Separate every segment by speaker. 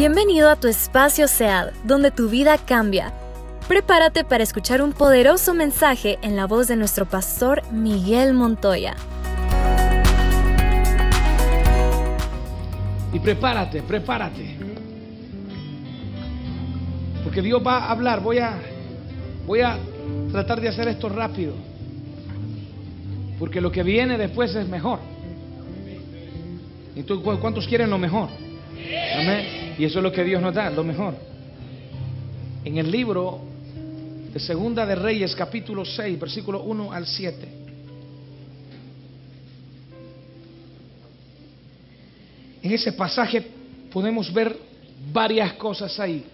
Speaker 1: Bienvenido a tu espacio SEAD, donde tu vida cambia. Prepárate para escuchar un poderoso mensaje en la voz de nuestro pastor Miguel Montoya.
Speaker 2: Y prepárate, prepárate. Porque Dios va a hablar. Voy a, voy a tratar de hacer esto rápido. Porque lo que viene después es mejor. Entonces, ¿cuántos quieren lo mejor? Amén. Y eso es lo que Dios nos da, lo mejor. En el libro de Segunda de Reyes, capítulo 6, versículo 1 al 7. En ese pasaje podemos ver varias cosas ahí.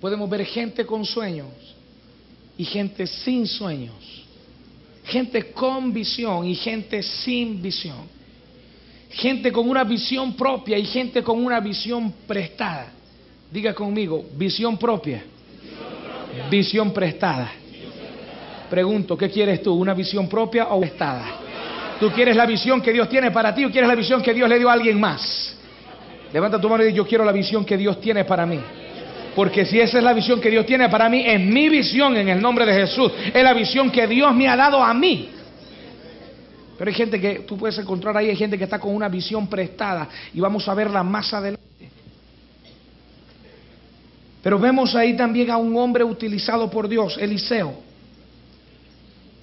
Speaker 2: Podemos ver gente con sueños y gente sin sueños. Gente con visión y gente sin visión. Gente con una visión propia y gente con una visión prestada. Diga conmigo, visión propia. Visión prestada. Pregunto, ¿qué quieres tú? ¿Una visión propia o prestada? ¿Tú quieres la visión que Dios tiene para ti o quieres la visión que Dios le dio a alguien más? Levanta tu mano y dice, yo quiero la visión que Dios tiene para mí. Porque si esa es la visión que Dios tiene para mí, es mi visión en el nombre de Jesús. Es la visión que Dios me ha dado a mí. Pero hay gente que tú puedes encontrar ahí, hay gente que está con una visión prestada y vamos a verla más adelante. Pero vemos ahí también a un hombre utilizado por Dios, Eliseo,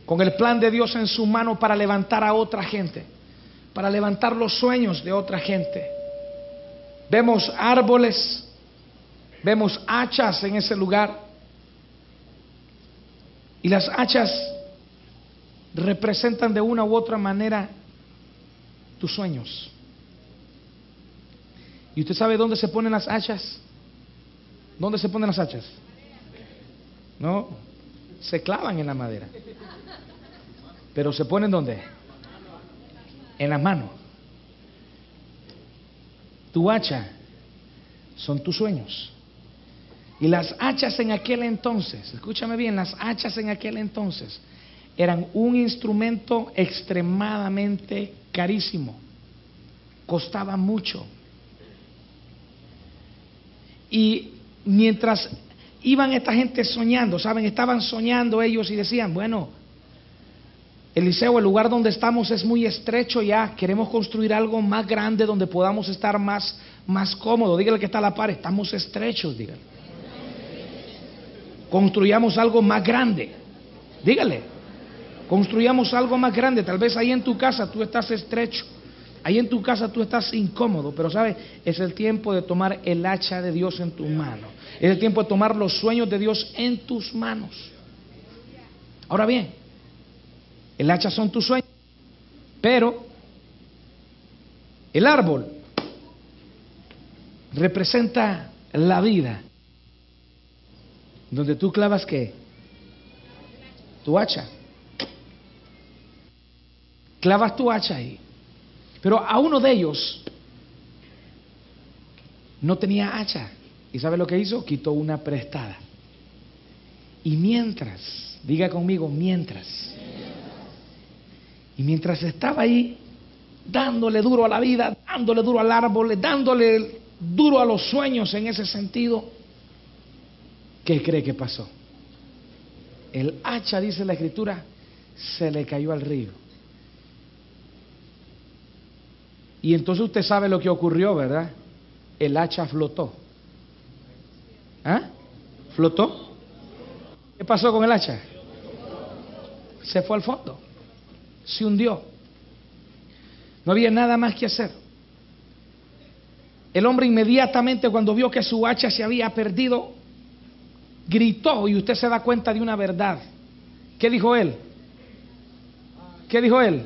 Speaker 2: con el plan de Dios en su mano para levantar a otra gente, para levantar los sueños de otra gente. Vemos árboles, vemos hachas en ese lugar. Y las hachas representan de una u otra manera tus sueños. ¿Y usted sabe dónde se ponen las hachas? ¿Dónde se ponen las hachas? No, se clavan en la madera. Pero se ponen dónde? En las manos. Tu hacha son tus sueños. Y las hachas en aquel entonces, escúchame bien, las hachas en aquel entonces eran un instrumento extremadamente carísimo, costaba mucho. Y mientras iban esta gente soñando, ¿saben? Estaban soñando ellos y decían, bueno, Eliseo, el lugar donde estamos es muy estrecho ya, queremos construir algo más grande donde podamos estar más, más cómodos. Dígale que está a la par, estamos estrechos, dígale. Construyamos algo más grande. Dígale. Construyamos algo más grande. Tal vez ahí en tu casa tú estás estrecho. Ahí en tu casa tú estás incómodo, pero sabes, es el tiempo de tomar el hacha de Dios en tu mano. Es el tiempo de tomar los sueños de Dios en tus manos. Ahora bien, el hacha son tus sueños, pero el árbol representa la vida. Donde tú clavas qué? Tu hacha clavas tu hacha ahí. Pero a uno de ellos no tenía hacha. ¿Y sabe lo que hizo? Quitó una prestada. Y mientras, diga conmigo, mientras. Y mientras estaba ahí dándole duro a la vida, dándole duro al árbol, dándole duro a los sueños en ese sentido, ¿qué cree que pasó? El hacha, dice la escritura, se le cayó al río. Y entonces usted sabe lo que ocurrió, ¿verdad? El hacha flotó. ¿Ah? ¿Flotó? ¿Qué pasó con el hacha? Se fue al fondo. Se hundió. No había nada más que hacer. El hombre inmediatamente cuando vio que su hacha se había perdido, gritó y usted se da cuenta de una verdad. ¿Qué dijo él? ¿Qué dijo él?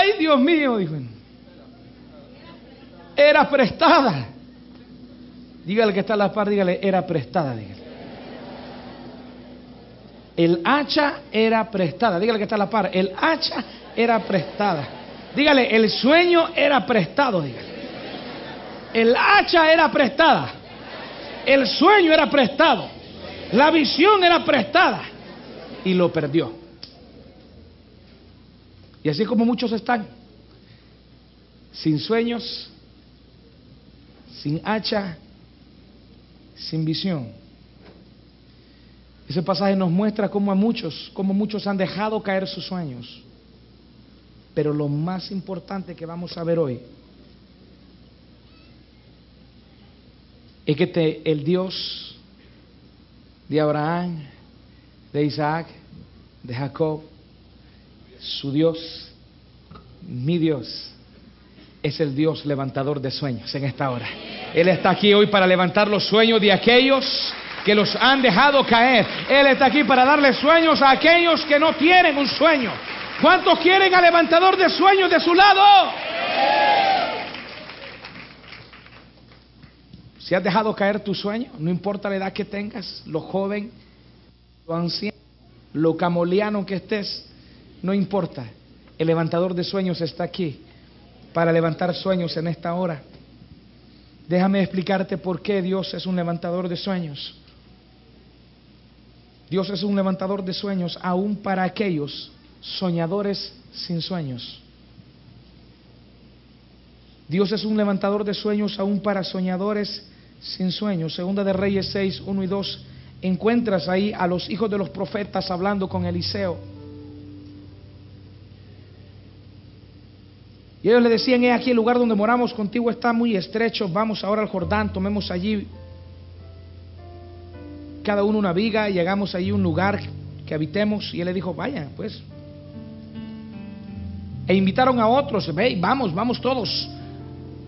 Speaker 2: Ay, Dios mío, dijo. Era prestada. Dígale que está a la par, dígale, era prestada, dígale. El hacha era prestada. Dígale que está a la par. El hacha era prestada. Dígale, el sueño era prestado, dígale. El hacha era prestada. El sueño era prestado. La visión era prestada. Y lo perdió. Y así como muchos están sin sueños sin hacha, sin visión. Ese pasaje nos muestra cómo a muchos, cómo muchos han dejado caer sus sueños. Pero lo más importante que vamos a ver hoy es que el Dios de Abraham, de Isaac, de Jacob, su Dios, mi Dios, es el Dios levantador de sueños en esta hora. Él está aquí hoy para levantar los sueños de aquellos que los han dejado caer. Él está aquí para darle sueños a aquellos que no tienen un sueño. ¿Cuántos quieren al levantador de sueños de su lado? Si has dejado caer tu sueño, no importa la edad que tengas, lo joven, lo anciano, lo camoliano que estés, no importa. El levantador de sueños está aquí para levantar sueños en esta hora. Déjame explicarte por qué Dios es un levantador de sueños. Dios es un levantador de sueños aún para aquellos soñadores sin sueños. Dios es un levantador de sueños aún para soñadores sin sueños. Segunda de Reyes 6, 1 y 2. Encuentras ahí a los hijos de los profetas hablando con Eliseo. Y ellos le decían, he aquí el lugar donde moramos contigo está muy estrecho, vamos ahora al Jordán, tomemos allí cada uno una viga y llegamos allí a un lugar que habitemos. Y él le dijo, vaya, pues. E invitaron a otros, ve, vamos, vamos todos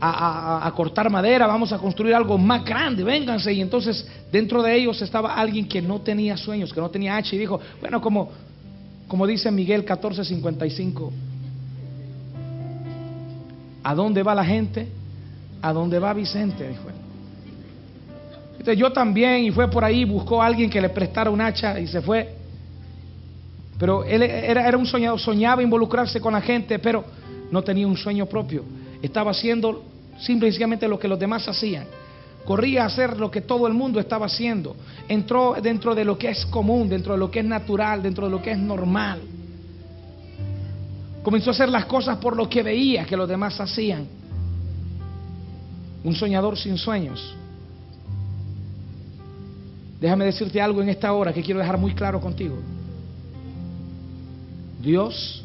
Speaker 2: a, cortar madera, vamos a construir algo más grande, vénganse. Y entonces dentro de ellos estaba alguien que no tenía sueños, que no tenía H, y dijo, bueno, como, como dice Miguel 1455, ¿A dónde va la gente? ¿A dónde va Vicente? Dijo él. Entonces yo también, y fue por ahí, buscó a alguien que le prestara un hacha y se fue. Pero él era, era un soñador, soñaba involucrarse con la gente, pero no tenía un sueño propio. Estaba haciendo simplemente lo que los demás hacían. Corría a hacer lo que todo el mundo estaba haciendo. Entró dentro de lo que es común, dentro de lo que es natural, dentro de lo que es normal. Comenzó a hacer las cosas por lo que veía que los demás hacían. Un soñador sin sueños. Déjame decirte algo en esta hora que quiero dejar muy claro contigo. Dios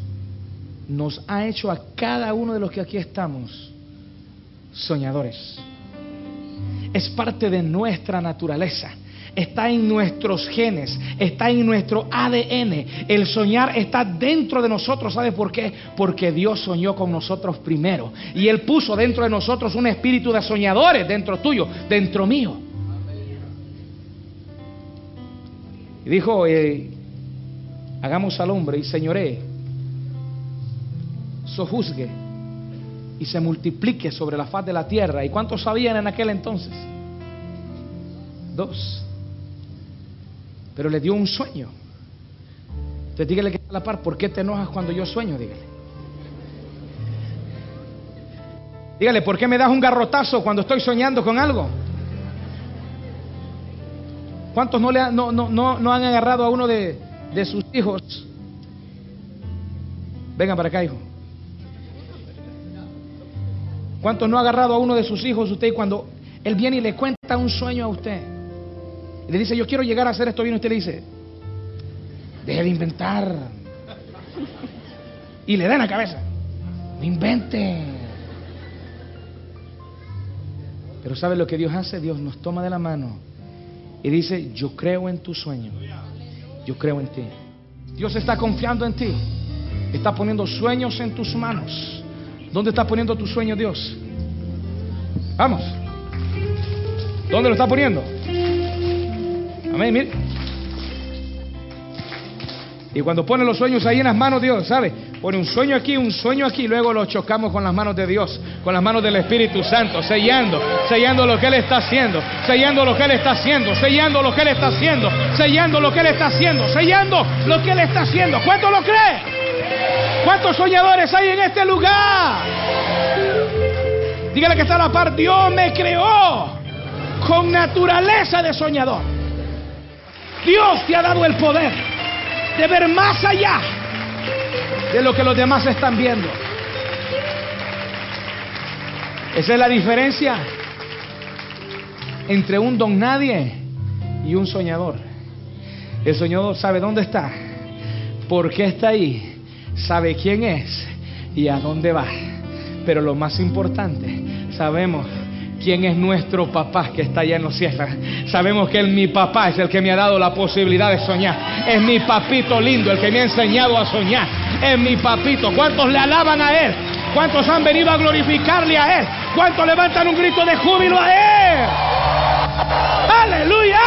Speaker 2: nos ha hecho a cada uno de los que aquí estamos soñadores. Es parte de nuestra naturaleza está en nuestros genes, está en nuestro ADN. El soñar está dentro de nosotros. ¿Sabe por qué? Porque Dios soñó con nosotros primero. Y Él puso dentro de nosotros un espíritu de soñadores, dentro tuyo, dentro mío. Y dijo, eh, hagamos al hombre y señoré, sojuzgue y se multiplique sobre la faz de la tierra. ¿Y cuántos sabían en aquel entonces? Dos pero le dio un sueño. Entonces dígale que está a la par, ¿por qué te enojas cuando yo sueño? Dígale. Dígale, ¿por qué me das un garrotazo cuando estoy soñando con algo? ¿Cuántos no, le no, no, no, han agarrado a uno de, de sus hijos? Venga para acá, hijo. ¿Cuántos no ha agarrado a uno de sus hijos usted cuando él viene y le cuenta un sueño a usted? Y le dice, yo quiero llegar a hacer esto bien. Usted le dice, deje de inventar. Y le da en la cabeza, no invente. Pero ¿sabe lo que Dios hace? Dios nos toma de la mano y dice, yo creo en tu sueño. Yo creo en ti. Dios está confiando en ti. Está poniendo sueños en tus manos. ¿Dónde está poniendo tu sueño Dios? Vamos. ¿Dónde lo está poniendo? Y cuando pone los sueños ahí en las manos de Dios, ¿sabe? Pone un sueño aquí, un sueño aquí, luego lo chocamos con las manos de Dios, con las manos del Espíritu Santo, sellando, sellando lo que Él está haciendo, sellando lo que Él está haciendo, sellando lo que Él está haciendo, sellando lo que Él está haciendo, sellando lo que Él está haciendo. ¿Cuánto lo cree? ¿Cuántos soñadores hay en este lugar? Dígale que está a la par, Dios me creó con naturaleza de soñador. Dios te ha dado el poder de ver más allá de lo que los demás están viendo. Esa es la diferencia entre un don nadie y un soñador. El soñador sabe dónde está, por qué está ahí, sabe quién es y a dónde va. Pero lo más importante, sabemos quién es nuestro papá que está allá en los cielos. Sabemos que él, mi papá, es el que me ha dado la posibilidad de soñar. Es mi papito lindo, el que me ha enseñado a soñar. Es mi papito. ¿Cuántos le alaban a él? ¿Cuántos han venido a glorificarle a él? ¿Cuántos levantan un grito de júbilo a él? Aleluya.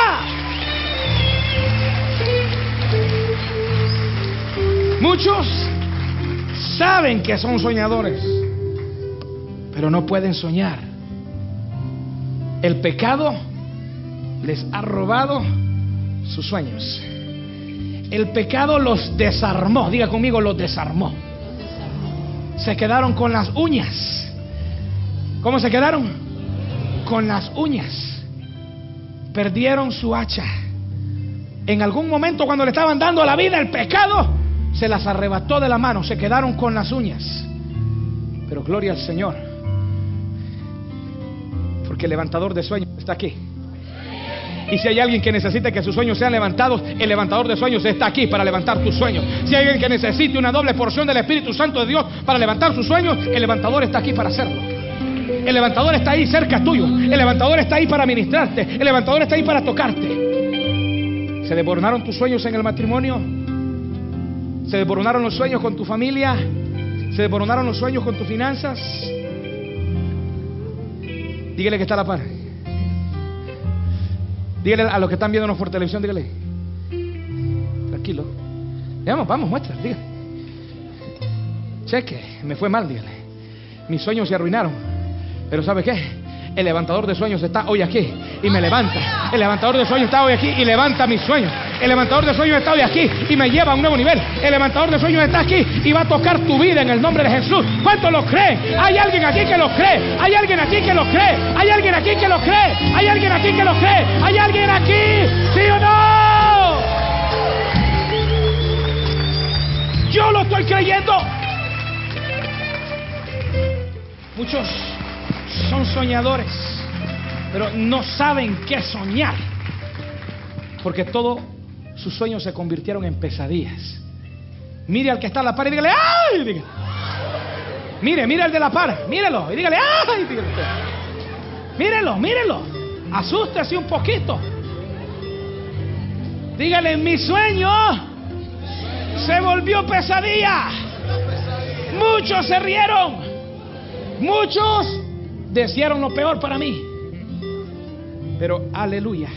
Speaker 2: Muchos saben que son soñadores, pero no pueden soñar el pecado les ha robado sus sueños. El pecado los desarmó. Diga conmigo, los desarmó. Se quedaron con las uñas. ¿Cómo se quedaron? Con las uñas. Perdieron su hacha. En algún momento cuando le estaban dando la vida, el pecado se las arrebató de la mano. Se quedaron con las uñas. Pero gloria al Señor que el levantador de sueños está aquí. Y si hay alguien que necesite que sus sueños sean levantados, el levantador de sueños está aquí para levantar tus sueños. Si hay alguien que necesite una doble porción del Espíritu Santo de Dios para levantar sus sueños, el levantador está aquí para hacerlo. El levantador está ahí cerca tuyo. El levantador está ahí para ministrarte. El levantador está ahí para tocarte. ¿Se desbordaron tus sueños en el matrimonio? ¿Se desbordaron los sueños con tu familia? ¿Se desbordaron los sueños con tus finanzas? Dígale que está la par. Dígale a los que están viéndonos por televisión, dígale. Tranquilo. Vamos, vamos, muestra, dígale. Cheque, me fue mal, dígale. Mis sueños se arruinaron. Pero ¿sabe qué? El levantador de sueños está hoy aquí y me levanta. El levantador de sueños está hoy aquí y levanta mis sueños. El levantador de sueños está hoy aquí y me lleva a un nuevo nivel. El levantador de sueños está aquí y va a tocar tu vida en el nombre de Jesús. ¿Cuántos lo creen? Hay alguien aquí que lo cree. Hay alguien aquí que lo cree. Hay alguien aquí que lo cree. Hay alguien aquí que lo cree. Hay alguien aquí. ¿Sí o no? Yo lo estoy creyendo. Muchos son soñadores, pero no saben qué soñar. Porque todos sus sueños se convirtieron en pesadillas. Mire al que está a la par y dígale, ¡ay! Mire, mire al de la par, mírelo y dígale, ¡ay! Dígale. Mírelo, mírelo. Asústese un poquito. Dígale, mi sueño se volvió pesadilla. Muchos se rieron. Muchos desearon lo peor para mí. Pero aleluya.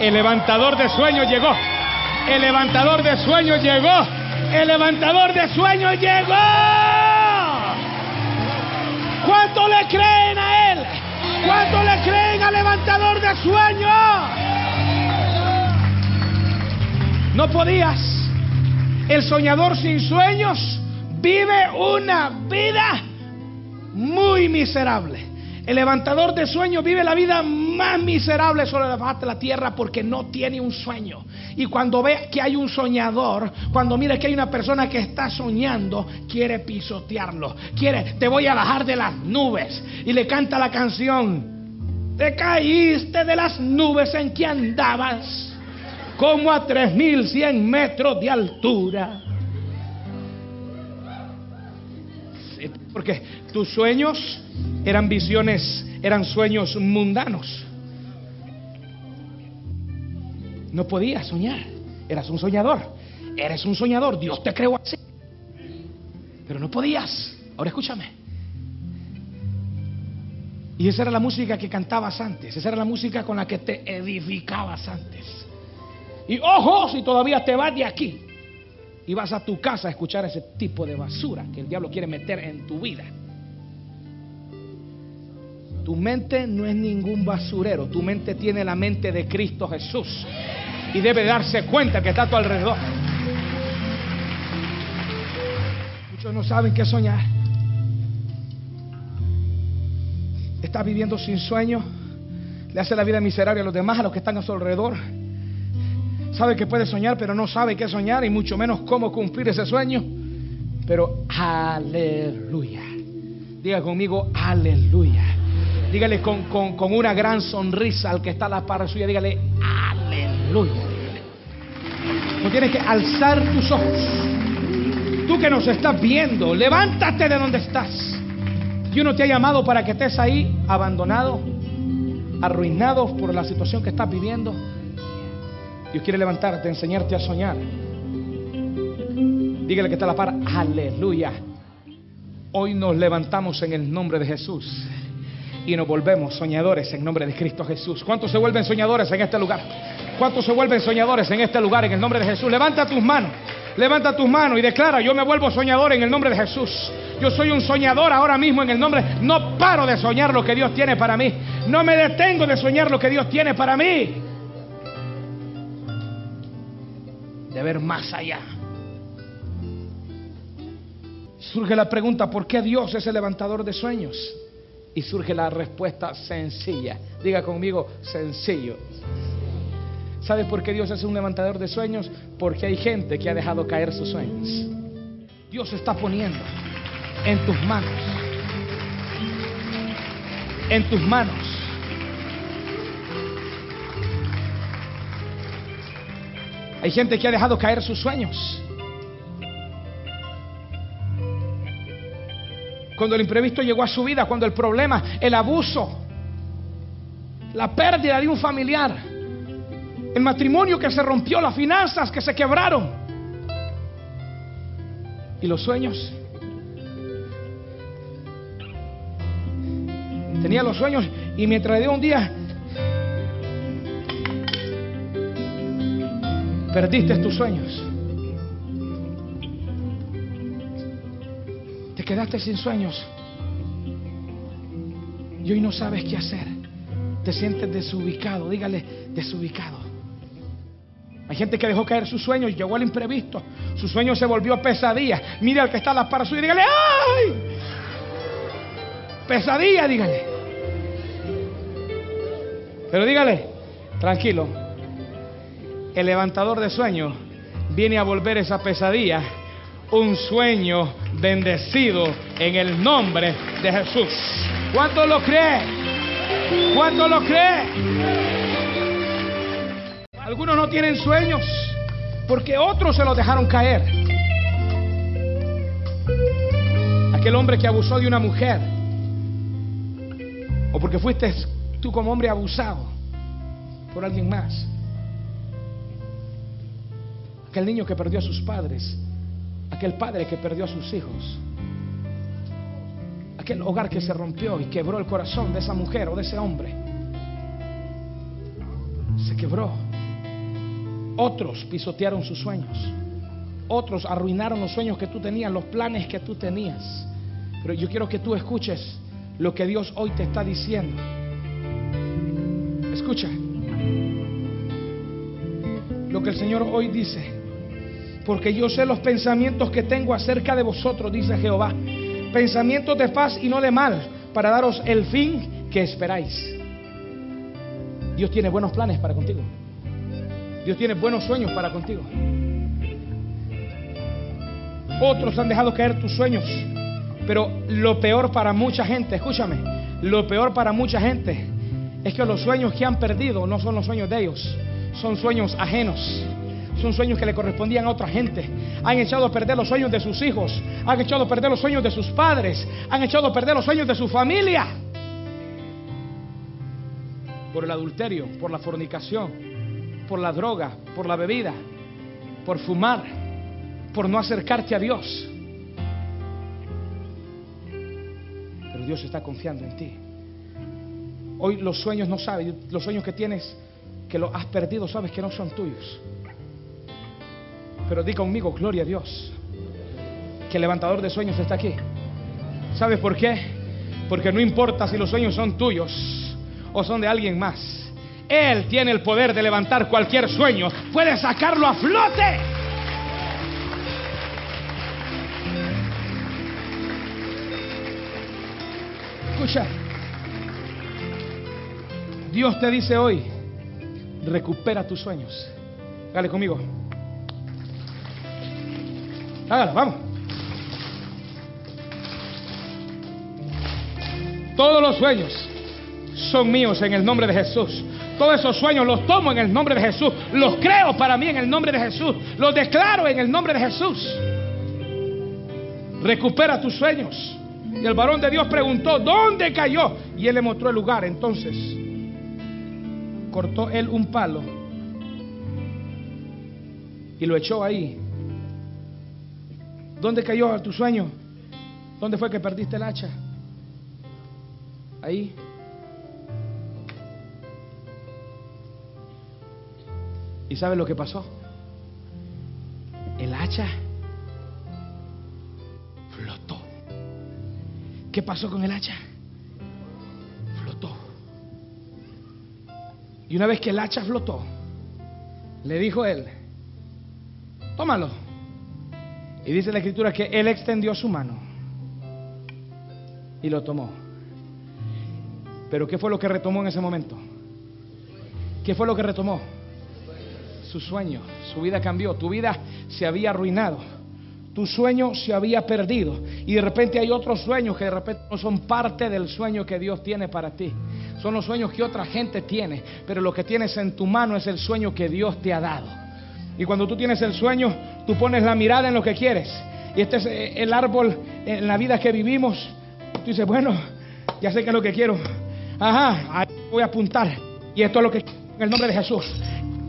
Speaker 2: El levantador de sueños llegó. El levantador de sueños llegó. El levantador de sueños llegó. ¿Cuánto le creen a él? ¿Cuánto le creen al levantador de sueños? No podías. El soñador sin sueños vive una vida muy miserable. El levantador de sueños vive la vida más miserable sobre la faz de la tierra porque no tiene un sueño. Y cuando ve que hay un soñador, cuando mira que hay una persona que está soñando, quiere pisotearlo. Quiere, te voy a bajar de las nubes. Y le canta la canción. Te caíste de las nubes en que andabas, como a 3100 metros de altura. Porque tus sueños eran visiones, eran sueños mundanos. No podías soñar. Eras un soñador. Eres un soñador. Dios te creó así. Pero no podías. Ahora escúchame. Y esa era la música que cantabas antes. Esa era la música con la que te edificabas antes. Y ojo, si todavía te vas de aquí y vas a tu casa a escuchar ese tipo de basura que el diablo quiere meter en tu vida. Tu mente no es ningún basurero, tu mente tiene la mente de Cristo Jesús y debe darse cuenta que está a tu alrededor. Muchos no saben qué soñar. Está viviendo sin sueño, le hace la vida miserable a los demás, a los que están a su alrededor. Sabe que puede soñar, pero no sabe qué soñar y mucho menos cómo cumplir ese sueño. Pero aleluya. Diga conmigo, aleluya. Dígale con, con, una gran sonrisa al que está a la par suya. Dígale, aleluya. No tienes que alzar tus ojos. Tú que nos estás viendo, levántate de donde estás. Dios no te ha llamado para que estés ahí abandonado, arruinado por la situación que estás viviendo. Dios quiere levantarte, enseñarte a soñar. Dígale que está a la par, aleluya. Hoy nos levantamos en el nombre de Jesús y nos volvemos soñadores en nombre de Cristo Jesús. ¿Cuántos se vuelven soñadores en este lugar? ¿Cuántos se vuelven soñadores en este lugar en el nombre de Jesús? Levanta tus manos, levanta tus manos y declara, yo me vuelvo soñador en el nombre de Jesús. Yo soy un soñador ahora mismo en el nombre. No paro de soñar lo que Dios tiene para mí. No me detengo de soñar lo que Dios tiene para mí. De ver más allá. Surge la pregunta, ¿por qué Dios es el levantador de sueños? Y surge la respuesta sencilla. Diga conmigo, sencillo. ¿Sabes por qué Dios es un levantador de sueños? Porque hay gente que ha dejado caer sus sueños. Dios está poniendo en tus manos. En tus manos. Hay gente que ha dejado caer sus sueños. Cuando el imprevisto llegó a su vida, cuando el problema, el abuso, la pérdida de un familiar, el matrimonio que se rompió, las finanzas que se quebraron y los sueños. Tenía los sueños y mientras dio un día, perdiste tus sueños. Quedaste sin sueños. Y hoy no sabes qué hacer. Te sientes desubicado. Dígale, desubicado. Hay gente que dejó caer sus sueños, llegó al imprevisto. Su sueño se volvió pesadilla. Mire al que está a la para suya dígale, ¡ay! Pesadilla, dígale. Pero dígale, tranquilo. El levantador de sueños viene a volver esa pesadilla un sueño bendecido en el nombre de Jesús. ¿Cuánto lo cree? ¿Cuánto lo cree? Algunos no tienen sueños porque otros se los dejaron caer. Aquel hombre que abusó de una mujer. O porque fuiste tú como hombre abusado por alguien más. Aquel niño que perdió a sus padres aquel padre que perdió a sus hijos, aquel hogar que se rompió y quebró el corazón de esa mujer o de ese hombre. Se quebró. Otros pisotearon sus sueños. Otros arruinaron los sueños que tú tenías, los planes que tú tenías. Pero yo quiero que tú escuches lo que Dios hoy te está diciendo. Escucha lo que el Señor hoy dice porque yo sé los pensamientos que tengo acerca de vosotros, dice Jehová. Pensamientos de paz y no de mal, para daros el fin que esperáis. Dios tiene buenos planes para contigo. Dios tiene buenos sueños para contigo. Otros han dejado caer tus sueños. Pero lo peor para mucha gente, escúchame, lo peor para mucha gente es que los sueños que han perdido no son los sueños de ellos, son sueños ajenos. Son sueños que le correspondían a otra gente. Han echado a perder los sueños de sus hijos. Han echado a perder los sueños de sus padres. Han echado a perder los sueños de su familia. Por el adulterio, por la fornicación, por la droga, por la bebida, por fumar, por no acercarte a Dios. Pero Dios está confiando en ti. Hoy los sueños no sabes, los sueños que tienes, que los has perdido, sabes que no son tuyos. Pero di conmigo, gloria a Dios, que el levantador de sueños está aquí. ¿Sabes por qué? Porque no importa si los sueños son tuyos o son de alguien más. Él tiene el poder de levantar cualquier sueño. Puede sacarlo a flote. Escucha. Dios te dice hoy, recupera tus sueños. Dale conmigo. Hágalo, vamos. Todos los sueños son míos en el nombre de Jesús. Todos esos sueños los tomo en el nombre de Jesús. Los creo para mí en el nombre de Jesús. Los declaro en el nombre de Jesús. Recupera tus sueños. Y el varón de Dios preguntó, ¿dónde cayó? Y él le mostró el lugar. Entonces cortó él un palo y lo echó ahí. ¿Dónde cayó tu sueño? ¿Dónde fue que perdiste el hacha? Ahí. ¿Y sabe lo que pasó? El hacha flotó. ¿Qué pasó con el hacha? Flotó. Y una vez que el hacha flotó, le dijo él, tómalo. Y dice la escritura que él extendió su mano y lo tomó. Pero ¿qué fue lo que retomó en ese momento? ¿Qué fue lo que retomó? Su sueño. Su vida cambió. Tu vida se había arruinado. Tu sueño se había perdido. Y de repente hay otros sueños que de repente no son parte del sueño que Dios tiene para ti. Son los sueños que otra gente tiene. Pero lo que tienes en tu mano es el sueño que Dios te ha dado. Y cuando tú tienes el sueño, tú pones la mirada en lo que quieres. Y este es eh, el árbol en la vida que vivimos. Tú dices, bueno, ya sé que es lo que quiero. Ajá, ahí voy a apuntar. Y esto es lo que en el nombre de Jesús.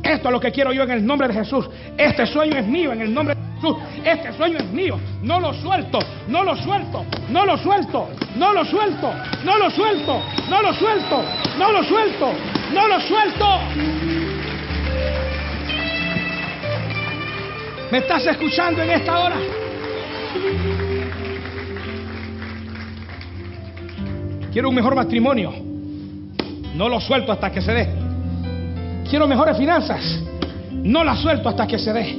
Speaker 2: Esto es lo que quiero yo en el nombre de Jesús. Este sueño es mío en el nombre de Jesús. Este sueño es mío. No lo suelto, no lo suelto, no lo suelto, no lo suelto, no lo suelto, no lo suelto, no lo suelto, no lo suelto. ¿Me estás escuchando en esta hora? Quiero un mejor matrimonio. No lo suelto hasta que se dé. Quiero mejores finanzas. No las suelto hasta que se dé.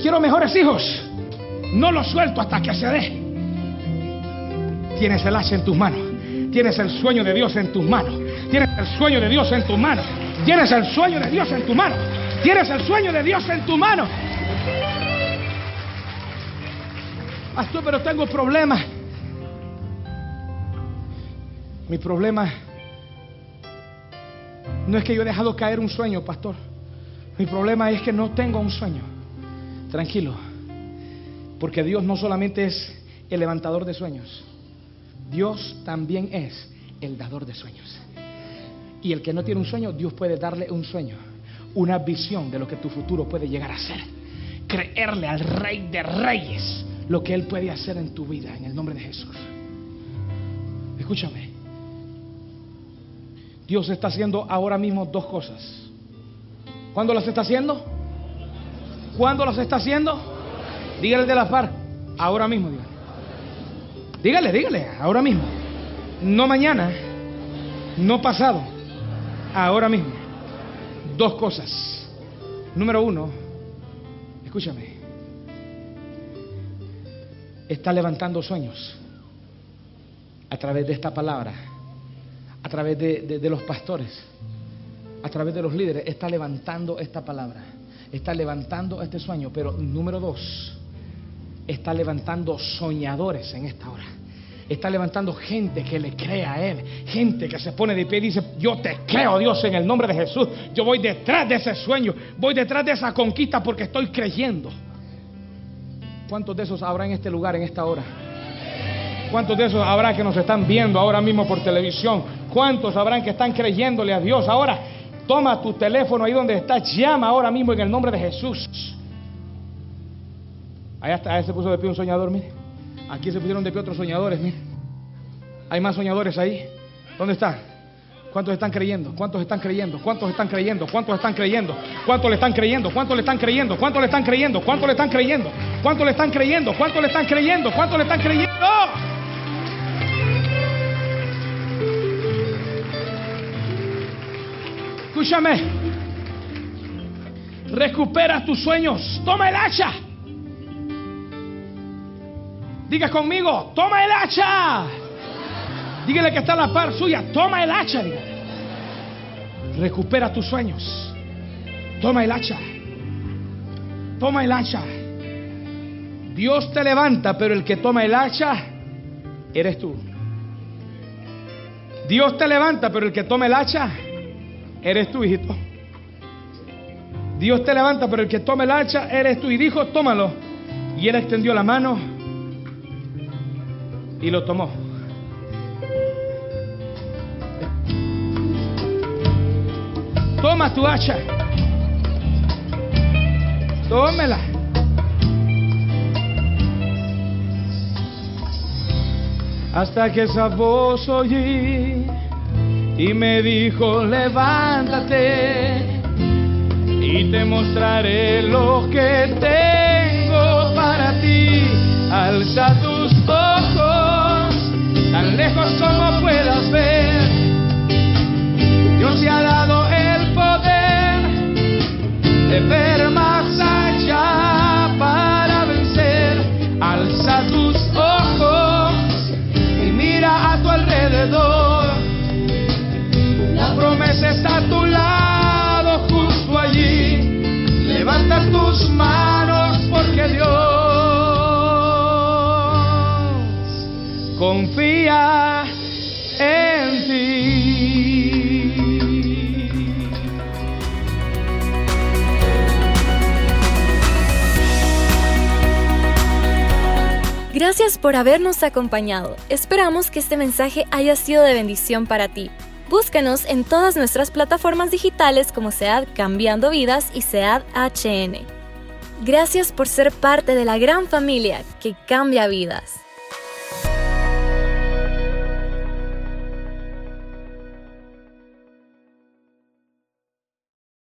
Speaker 2: Quiero mejores hijos. No los suelto hasta que se dé. Tienes el hacha en tus manos. Tienes el sueño de Dios en tus manos. Tienes el sueño de Dios en tus manos. Tienes el sueño de Dios en tu mano. Tienes el sueño de Dios en tu mano. Pastor, pero tengo problemas. Mi problema no es que yo he dejado caer un sueño, pastor. Mi problema es que no tengo un sueño. Tranquilo. Porque Dios no solamente es el levantador de sueños. Dios también es el dador de sueños. Y el que no tiene un sueño, Dios puede darle un sueño. Una visión de lo que tu futuro puede llegar a ser. Creerle al rey de reyes lo que Él puede hacer en tu vida, en el nombre de Jesús. Escúchame. Dios está haciendo ahora mismo dos cosas. ¿Cuándo las está haciendo? ¿Cuándo las está haciendo? Dígale de la par. Ahora mismo, dígale. Dígale, dígale, ahora mismo. No mañana, no pasado, ahora mismo. Dos cosas. Número uno, escúchame. Está levantando sueños a través de esta palabra a través de, los pastores, a través de los líderes, está levantando esta palabra, está levantando este sueño. Pero número dos, está levantando soñadores en esta hora. Está levantando gente que le crea a Él. Gente que se pone de pie y dice, yo te creo Dios en el nombre de Jesús. Yo voy detrás de ese sueño. Voy detrás de esa conquista porque estoy creyendo. ¿Cuántos de esos habrá en este lugar en esta hora? ¿Cuántos de esos habrá que nos están viendo ahora mismo por televisión? ¿Cuántos habrán que están creyéndole a Dios? Ahora, toma tu teléfono ahí donde estás, llama ahora mismo en el nombre de Jesús. Allá, está, ahí se puso de pie un soñador, mire. Aquí se pusieron de pie otros soñadores, mire. Hay más soñadores ahí. ¿Dónde están? ¿Cuántos están creyendo? ¿Cuántos están creyendo? ¿Cuántos están creyendo? ¿Cuántos están creyendo? ¿Cuántos le están creyendo? ¿Cuántos le están creyendo? ¿Cuántos le están creyendo? ¿Cuántos le están creyendo? ¿Cuántos le están creyendo? ¿Cuántos le están creyendo? ¿Cuántos le están creyendo? Escúchame. Recupera tus sueños. Toma el hacha. Diga conmigo, toma el hacha. Dígale que está a la par suya, toma el hacha. Recupera tus sueños. Toma el hacha. Toma el hacha. Dios te levanta, pero el que toma el hacha eres tú. Dios te levanta, pero el que tome el hacha eres tú, hijito. Dios te levanta, pero el que tome el hacha eres tú. Y dijo, tómalo. Y él extendió la mano y lo tomó. Toma tu hacha. Tómela. Hasta que esa voz oí y me dijo, levántate y te mostraré lo que tengo para ti. Alza tus ojos, tan lejos como puedas ver. De ver más allá para vencer. Alza tus ojos y mira a tu alrededor. La promesa está a tu lado, justo allí. Levanta tus manos porque Dios confía
Speaker 1: Gracias por habernos acompañado. Esperamos que este mensaje haya sido de bendición para ti. Búscanos en todas nuestras plataformas digitales como SEAD Cambiando Vidas y SEAD HN. Gracias por ser parte de la gran familia que cambia vidas.